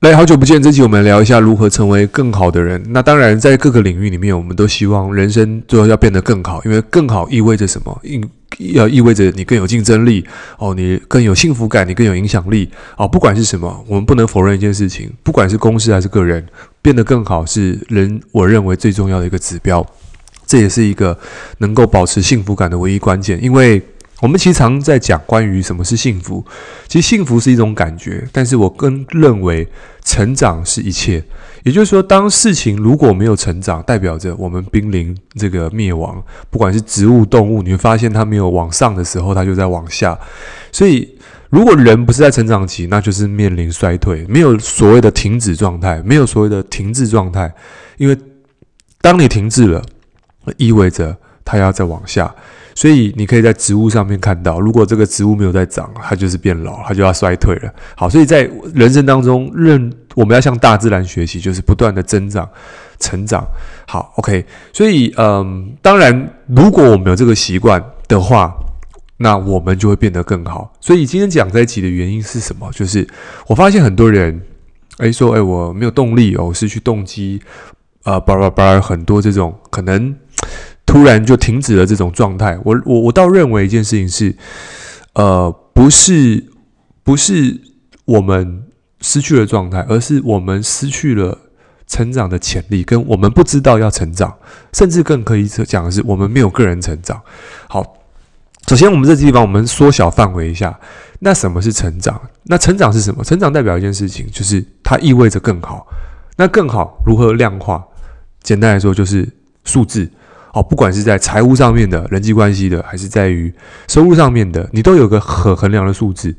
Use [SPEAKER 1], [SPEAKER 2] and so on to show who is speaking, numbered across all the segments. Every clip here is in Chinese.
[SPEAKER 1] 来，好久不见，这期我们聊一下如何成为更好的人。那当然，在各个领域里面，我们都希望人生最后要变得更好，因为更好意味着什么？意要意味着你更有竞争力哦，你更有幸福感，你更有影响力哦。不管是什么，我们不能否认一件事情，不管是公司还是个人，变得更好是人我认为最重要的一个指标。这也是一个能够保持幸福感的唯一关键，因为。我们其实常在讲关于什么是幸福，其实幸福是一种感觉，但是我更认为成长是一切。也就是说，当事情如果没有成长，代表着我们濒临这个灭亡。不管是植物、动物，你会发现它没有往上的时候，它就在往下。所以，如果人不是在成长期，那就是面临衰退，没有所谓的停止状态，没有所谓的停滞状态，因为当你停滞了，意味着它要再往下。所以你可以在植物上面看到，如果这个植物没有在长，它就是变老，它就要衰退了。好，所以在人生当中，认我们要向大自然学习，就是不断的增长、成长。好，OK。所以，嗯，当然，如果我们有这个习惯的话，那我们就会变得更好。所以今天讲这一集的原因是什么？就是我发现很多人，哎，说，哎，我没有动力哦，失去动机，呃，巴拉巴拉，很多这种可能。突然就停止了这种状态，我我我倒认为一件事情是，呃，不是不是我们失去了状态，而是我们失去了成长的潜力，跟我们不知道要成长，甚至更可以讲的是，我们没有个人成长。好，首先我们这地方我们缩小范围一下，那什么是成长？那成长是什么？成长代表一件事情，就是它意味着更好。那更好如何量化？简单来说，就是数字。哦，不管是在财务上面的人际关系的，还是在于收入上面的，你都有个可衡量的数字。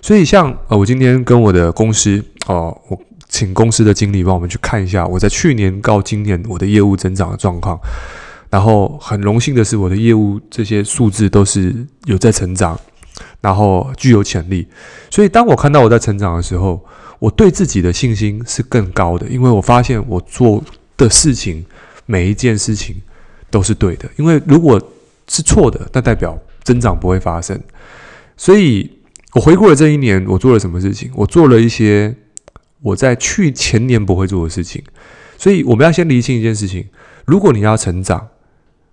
[SPEAKER 1] 所以像，呃，我今天跟我的公司哦、我请公司的经理帮我们去看一下我在去年到今年我的业务增长的状况。然后很荣幸的是，我的业务这些数字都是有在成长，然后具有潜力。所以当我看到我在成长的时候，我对自己的信心是更高的，因为我发现我做的事情每一件事情。都是对的，因为如果是错的，那代表增长不会发生。所以我回顾了这一年，我做了什么事情？我做了一些我在去前年不会做的事情。所以我们要先厘清一件事情：如果你要成长，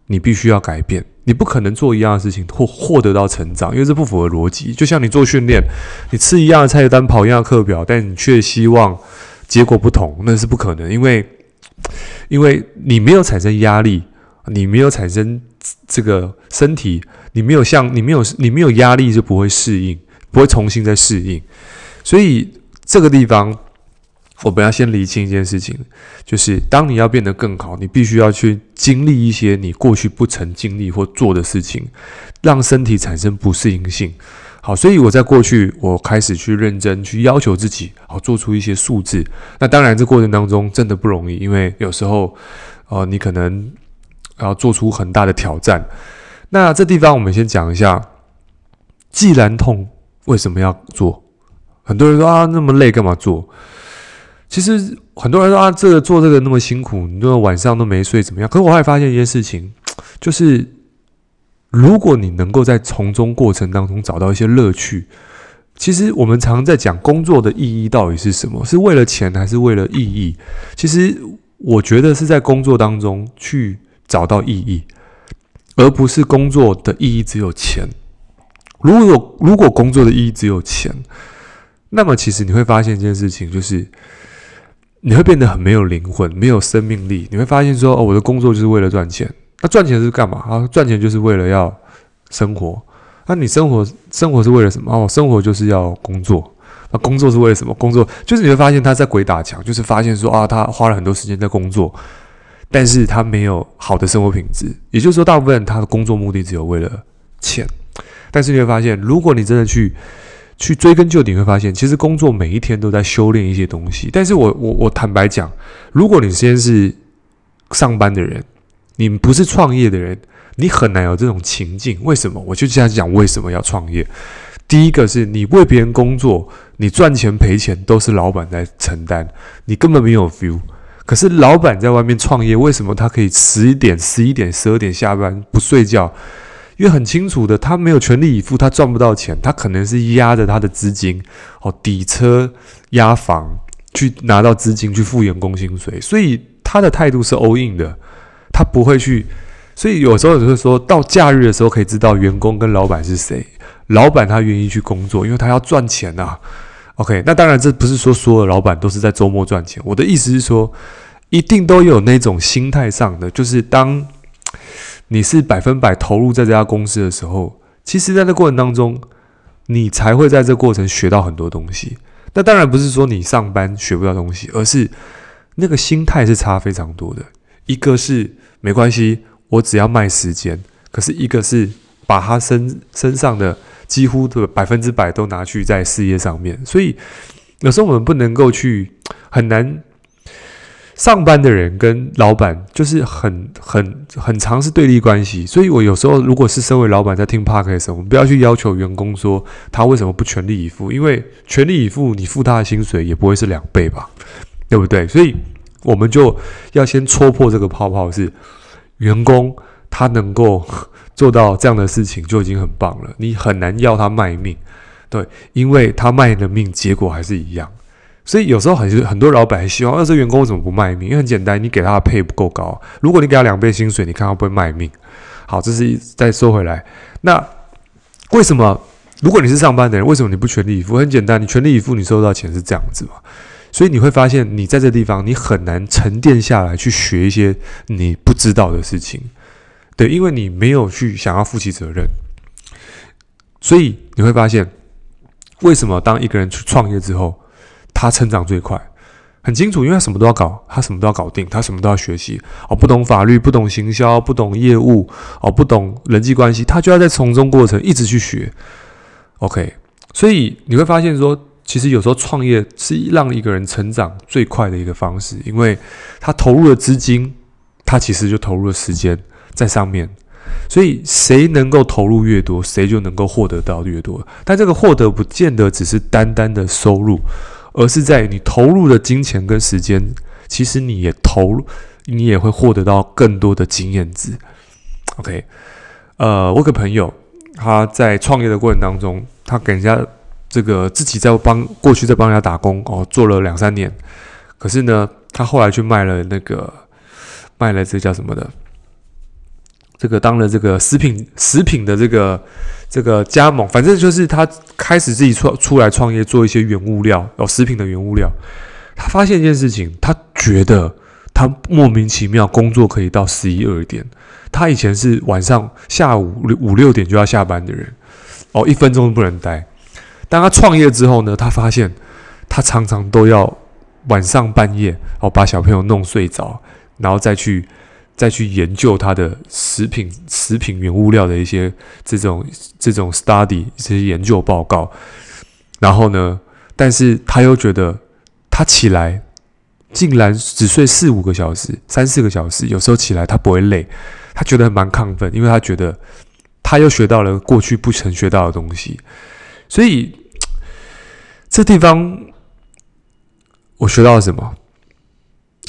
[SPEAKER 1] 你必须要改变。你不可能做一样的事情或获得到成长，因为这不符合逻辑。就像你做训练，你吃一样的菜单，跑一样的课表，但你却希望结果不同，那是不可能，因为因为你没有产生压力。你没有产生这个身体，你没有像你没有你没有压力就不会适应，不会重新再适应。所以这个地方，我们要先厘清一件事情，就是当你要变得更好，你必须要去经历一些你过去不曾经历或做的事情，让身体产生不适应性。好，所以我在过去，我开始去认真去要求自己，好做出一些数字。那当然，这过程当中真的不容易，因为有时候，呃，你可能。然后做出很大的挑战。那这地方我们先讲一下，既然痛，为什么要做？很多人说啊，那么累干嘛做？其实很多人说啊，这个做这个那么辛苦，你都晚上都没睡，怎么样？可是我还发现一件事情，就是如果你能够在从中过程当中找到一些乐趣，其实我们常常在讲工作的意义到底是什么？是为了钱还是为了意义？其实我觉得是在工作当中去。找到意义，而不是工作的意义只有钱。如果如果工作的意义只有钱，那么其实你会发现一件事情，就是你会变得很没有灵魂，没有生命力。你会发现说，哦，我的工作就是为了赚钱。那赚钱是干嘛？啊，赚钱就是为了要生活。那你生活生活是为了什么？哦，生活就是要工作。那工作是为了什么？工作就是你会发现他在鬼打墙，就是发现说啊，他花了很多时间在工作。但是他没有好的生活品质，也就是说，大部分他的工作目的只有为了钱。但是你会发现，如果你真的去去追根究底，你会发现，其实工作每一天都在修炼一些东西。但是我我我坦白讲，如果你先是上班的人，你不是创业的人，你很难有这种情境。为什么？我就这样讲，为什么要创业？第一个是你为别人工作，你赚钱赔钱都是老板在承担，你根本没有 feel。可是老板在外面创业，为什么他可以十一点、十一点、十二点下班不睡觉？因为很清楚的，他没有全力以赴，他赚不到钱。他可能是压着他的资金，哦，抵车、押房，去拿到资金去付员工薪水，所以他的态度是 all in 的，他不会去。所以有时候就会说到假日的时候，可以知道员工跟老板是谁。老板他愿意去工作，因为他要赚钱呐、啊。OK，那当然这不是说所有的老板都是在周末赚钱。我的意思是说，一定都有那种心态上的，就是当你是百分百投入在这家公司的时候，其实在这过程当中，你才会在这过程学到很多东西。那当然不是说你上班学不到东西，而是那个心态是差非常多的。一个是没关系。我只要卖时间，可是一个是把他身身上的几乎的百分之百都拿去在事业上面，所以有时候我们不能够去很难。上班的人跟老板就是很很很长是对立关系，所以我有时候如果是身为老板在听 park 的时候，我们不要去要求员工说他为什么不全力以赴，因为全力以赴你付他的薪水也不会是两倍吧，对不对？所以我们就要先戳破这个泡泡是。员工他能够做到这样的事情就已经很棒了，你很难要他卖命，对，因为他卖的命结果还是一样。所以有时候很很多老板希望，那这员工为什么不卖命？因为很简单，你给他的配不够高。如果你给他两倍薪水，你看他会不会卖命？好，这是一再说回来，那为什么如果你是上班的人，为什么你不全力以赴？很简单，你全力以赴，你收到钱是这样子嘛。所以你会发现，你在这地方，你很难沉淀下来去学一些你不知道的事情，对，因为你没有去想要负起责任。所以你会发现，为什么当一个人去创业之后，他成长最快？很清楚，因为他什么都要搞，他什么都要搞定，他什么都要学习。哦，不懂法律，不懂行销，不懂业务，哦，不懂人际关系，他就要在从中过程一直去学。OK，所以你会发现说。其实有时候创业是让一个人成长最快的一个方式，因为他投入了资金，他其实就投入了时间在上面。所以谁能够投入越多，谁就能够获得到越多。但这个获得不见得只是单单的收入，而是在你投入的金钱跟时间，其实你也投，你也会获得到更多的经验值。OK，呃，我个朋友他在创业的过程当中，他给人家。这个自己在帮过去在帮人家打工哦，做了两三年，可是呢，他后来去卖了那个卖了这叫什么的，这个当了这个食品食品的这个这个加盟，反正就是他开始自己出出来创业，做一些原物料哦，食品的原物料。他发现一件事情，他觉得他莫名其妙工作可以到十一二点，他以前是晚上下午五六点就要下班的人哦，一分钟都不能待。当他创业之后呢，他发现他常常都要晚上半夜哦，把小朋友弄睡着，然后再去再去研究他的食品食品原物料的一些这种这种 study 这些研究报告。然后呢，但是他又觉得他起来竟然只睡四五个小时、三四个小时，有时候起来他不会累，他觉得蛮亢奋，因为他觉得他又学到了过去不曾学到的东西。所以，这地方我学到了什么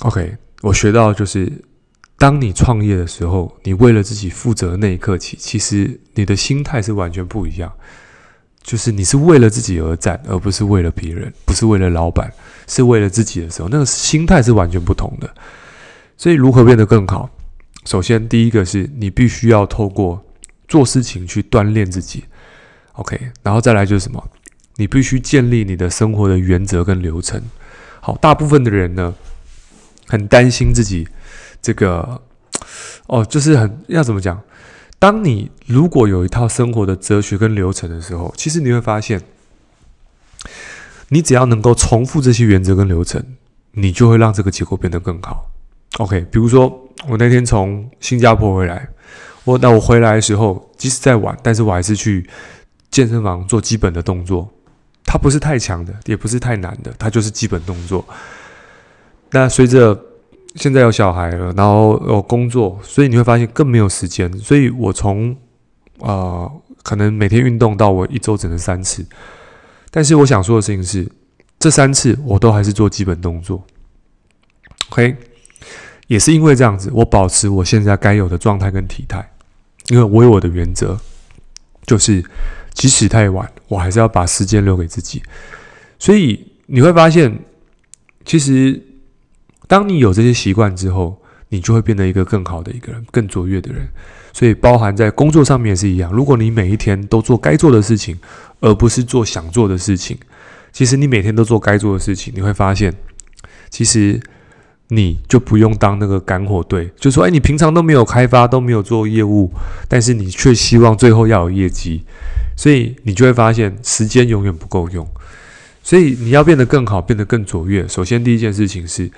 [SPEAKER 1] ？OK，我学到就是，当你创业的时候，你为了自己负责那一刻起，其实你的心态是完全不一样。就是你是为了自己而战，而不是为了别人，不是为了老板，是为了自己的时候，那个心态是完全不同的。所以，如何变得更好？首先，第一个是你必须要透过做事情去锻炼自己。OK，然后再来就是什么？你必须建立你的生活的原则跟流程。好，大部分的人呢，很担心自己这个，哦，就是很要怎么讲？当你如果有一套生活的哲学跟流程的时候，其实你会发现，你只要能够重复这些原则跟流程，你就会让这个结果变得更好。OK，比如说我那天从新加坡回来，我那我回来的时候，即使再晚，但是我还是去。健身房做基本的动作，它不是太强的，也不是太难的，它就是基本动作。那随着现在有小孩了，然后有工作，所以你会发现更没有时间。所以我从啊、可能每天运动到我一周只能三次。但是我想说的事情是，这三次我都还是做基本动作。OK，也是因为这样子，我保持我现在该有的状态跟体态，因为我有我的原则，就是。即使太晚，我还是要把时间留给自己。所以你会发现，其实当你有这些习惯之后，你就会变得一个更好的一个人，更卓越的人。所以，包含在工作上面也是一样。如果你每一天都做该做的事情，而不是做想做的事情，其实你每天都做该做的事情，你会发现，其实你就不用当那个赶火队。就说，哎，你平常都没有开发，都没有做业务，但是你却希望最后要有业绩，所以你就会发现时间永远不够用。所以你要变得更好，变得更卓越。首先，第一件事情是，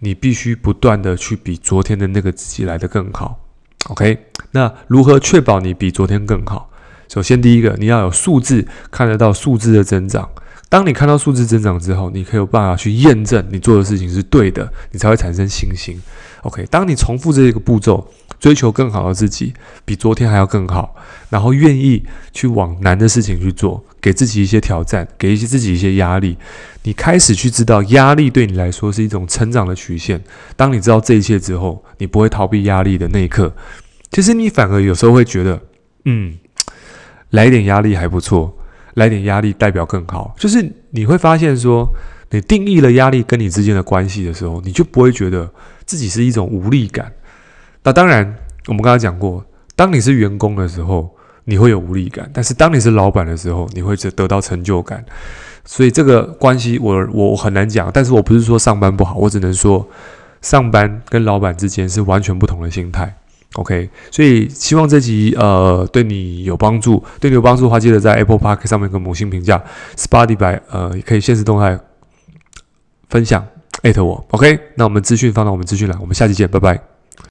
[SPEAKER 1] 你必须不断的去比昨天的那个自己来的更好。OK，那如何确保你比昨天更好？首先，第一个，你要有数字，看得到数字的增长。当你看到数字增长之后，你可以有办法去验证你做的事情是对的，你才会产生信心。OK，当你重复这个步骤，追求更好的自己，比昨天还要更好，然后愿意去往难的事情去做，给自己一些挑战，给一些自己一些压力，你开始去知道压力对你来说是一种成长的曲线。当你知道这一切之后，你不会逃避压力的那一刻，其实你反而有时候会觉得，嗯。来点压力还不错，来点压力代表更好。就是你会发现说，你定义了压力跟你之间的关系的时候，你就不会觉得自己是一种无力感。那当然，我们刚才讲过，当你是员工的时候，你会有无力感；但是当你是老板的时候，你会得得到成就感。所以这个关系我，我我很难讲。但是我不是说上班不好，我只能说上班跟老板之间是完全不同的心态。OK，所以希望这集呃对你有帮助，对你有帮助的话，记得在 Apple Park 上面跟五星评价，Spotify 呃也可以现实动态分享艾特我。OK，那我们资讯放到我们资讯栏，我们下期见，拜拜。